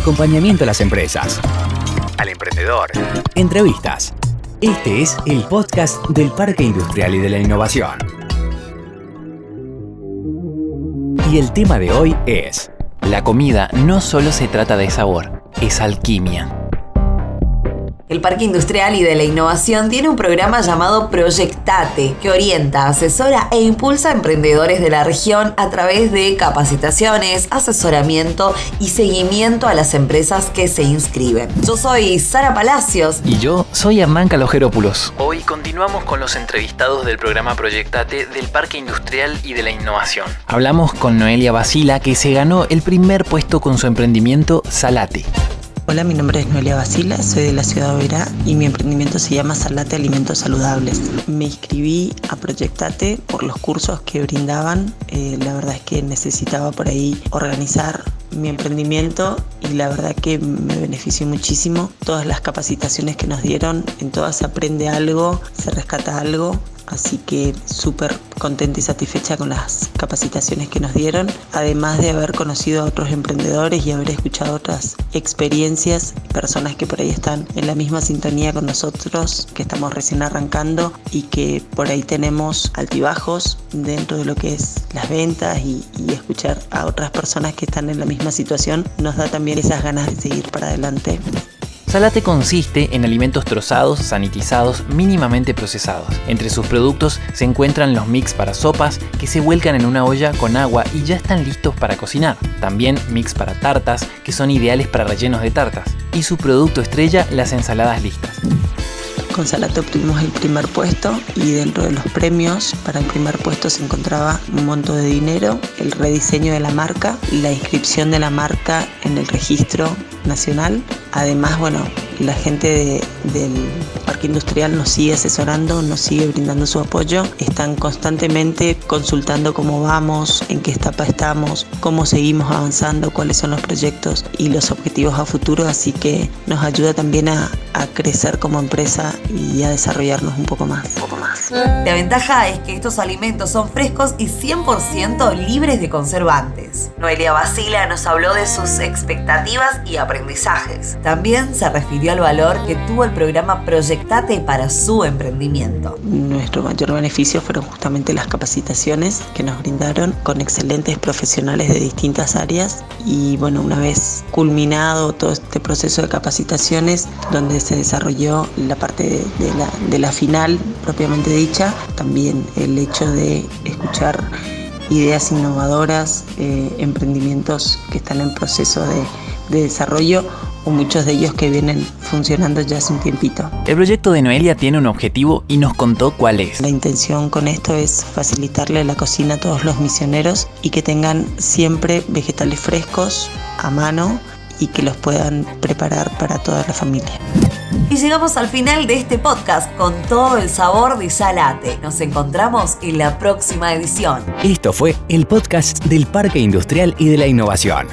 acompañamiento a las empresas, al emprendedor, entrevistas. Este es el podcast del Parque Industrial y de la Innovación. Y el tema de hoy es... La comida no solo se trata de sabor, es alquimia. El Parque Industrial y de la Innovación tiene un programa llamado Proyectate, que orienta, asesora e impulsa a emprendedores de la región a través de capacitaciones, asesoramiento y seguimiento a las empresas que se inscriben. Yo soy Sara Palacios. Y yo soy Hernán Calojerópulos. Hoy continuamos con los entrevistados del programa Proyectate del Parque Industrial y de la Innovación. Hablamos con Noelia Basila, que se ganó el primer puesto con su emprendimiento Salate. Hola, mi nombre es Noelia Basila, soy de la ciudad de Oberá y mi emprendimiento se llama Salate Alimentos Saludables. Me inscribí a Proyectate por los cursos que brindaban. Eh, la verdad es que necesitaba por ahí organizar mi emprendimiento y la verdad que me benefició muchísimo. Todas las capacitaciones que nos dieron, en todas se aprende algo, se rescata algo así que súper contenta y satisfecha con las capacitaciones que nos dieron, además de haber conocido a otros emprendedores y haber escuchado otras experiencias, personas que por ahí están en la misma sintonía con nosotros, que estamos recién arrancando y que por ahí tenemos altibajos dentro de lo que es las ventas y, y escuchar a otras personas que están en la misma situación nos da también esas ganas de seguir para adelante. Salate consiste en alimentos trozados, sanitizados, mínimamente procesados. Entre sus productos se encuentran los mix para sopas que se vuelcan en una olla con agua y ya están listos para cocinar. También mix para tartas que son ideales para rellenos de tartas. Y su producto estrella, las ensaladas listas. Con Salate obtuvimos el primer puesto y dentro de los premios para el primer puesto se encontraba un monto de dinero, el rediseño de la marca, la inscripción de la marca en el registro nacional. Además, bueno, la gente del parque industrial nos sigue asesorando, nos sigue brindando su apoyo. Están constantemente consultando cómo vamos, en qué etapa estamos, cómo seguimos avanzando, cuáles son los proyectos y los objetivos a futuro. Así que nos ayuda también a, a crecer como empresa y a desarrollarnos un poco más. Un poco más. La ventaja es que estos alimentos son frescos y 100% libres de conservantes. Noelia Basila nos habló de sus expectativas y aprendizajes. También se refirió al valor que tuvo el programa Proyectate para su emprendimiento. Nuestro mayor beneficio fueron justamente las capacitaciones que nos brindaron con excelentes profesionales de distintas áreas y bueno, una vez culminado todo este proceso de capacitaciones donde se desarrolló la parte de, la, final propiamente dicha, también el hecho de escuchar ideas innovadoras, eh, emprendimientos que están en proceso de desarrollo o muchos de ellos que vienen funcionando ya hace un tiempito. El proyecto de Noelia tiene un objetivo y nos contó cuál es. La intención con esto es facilitarle la cocina a todos los misioneros y que tengan siempre vegetales frescos a mano y que los puedan preparar para toda la familia. Y llegamos al final de este podcast con todo el sabor de Salate. Nos encontramos en la próxima edición. Esto fue el podcast del Parque Industrial y de la Innovación.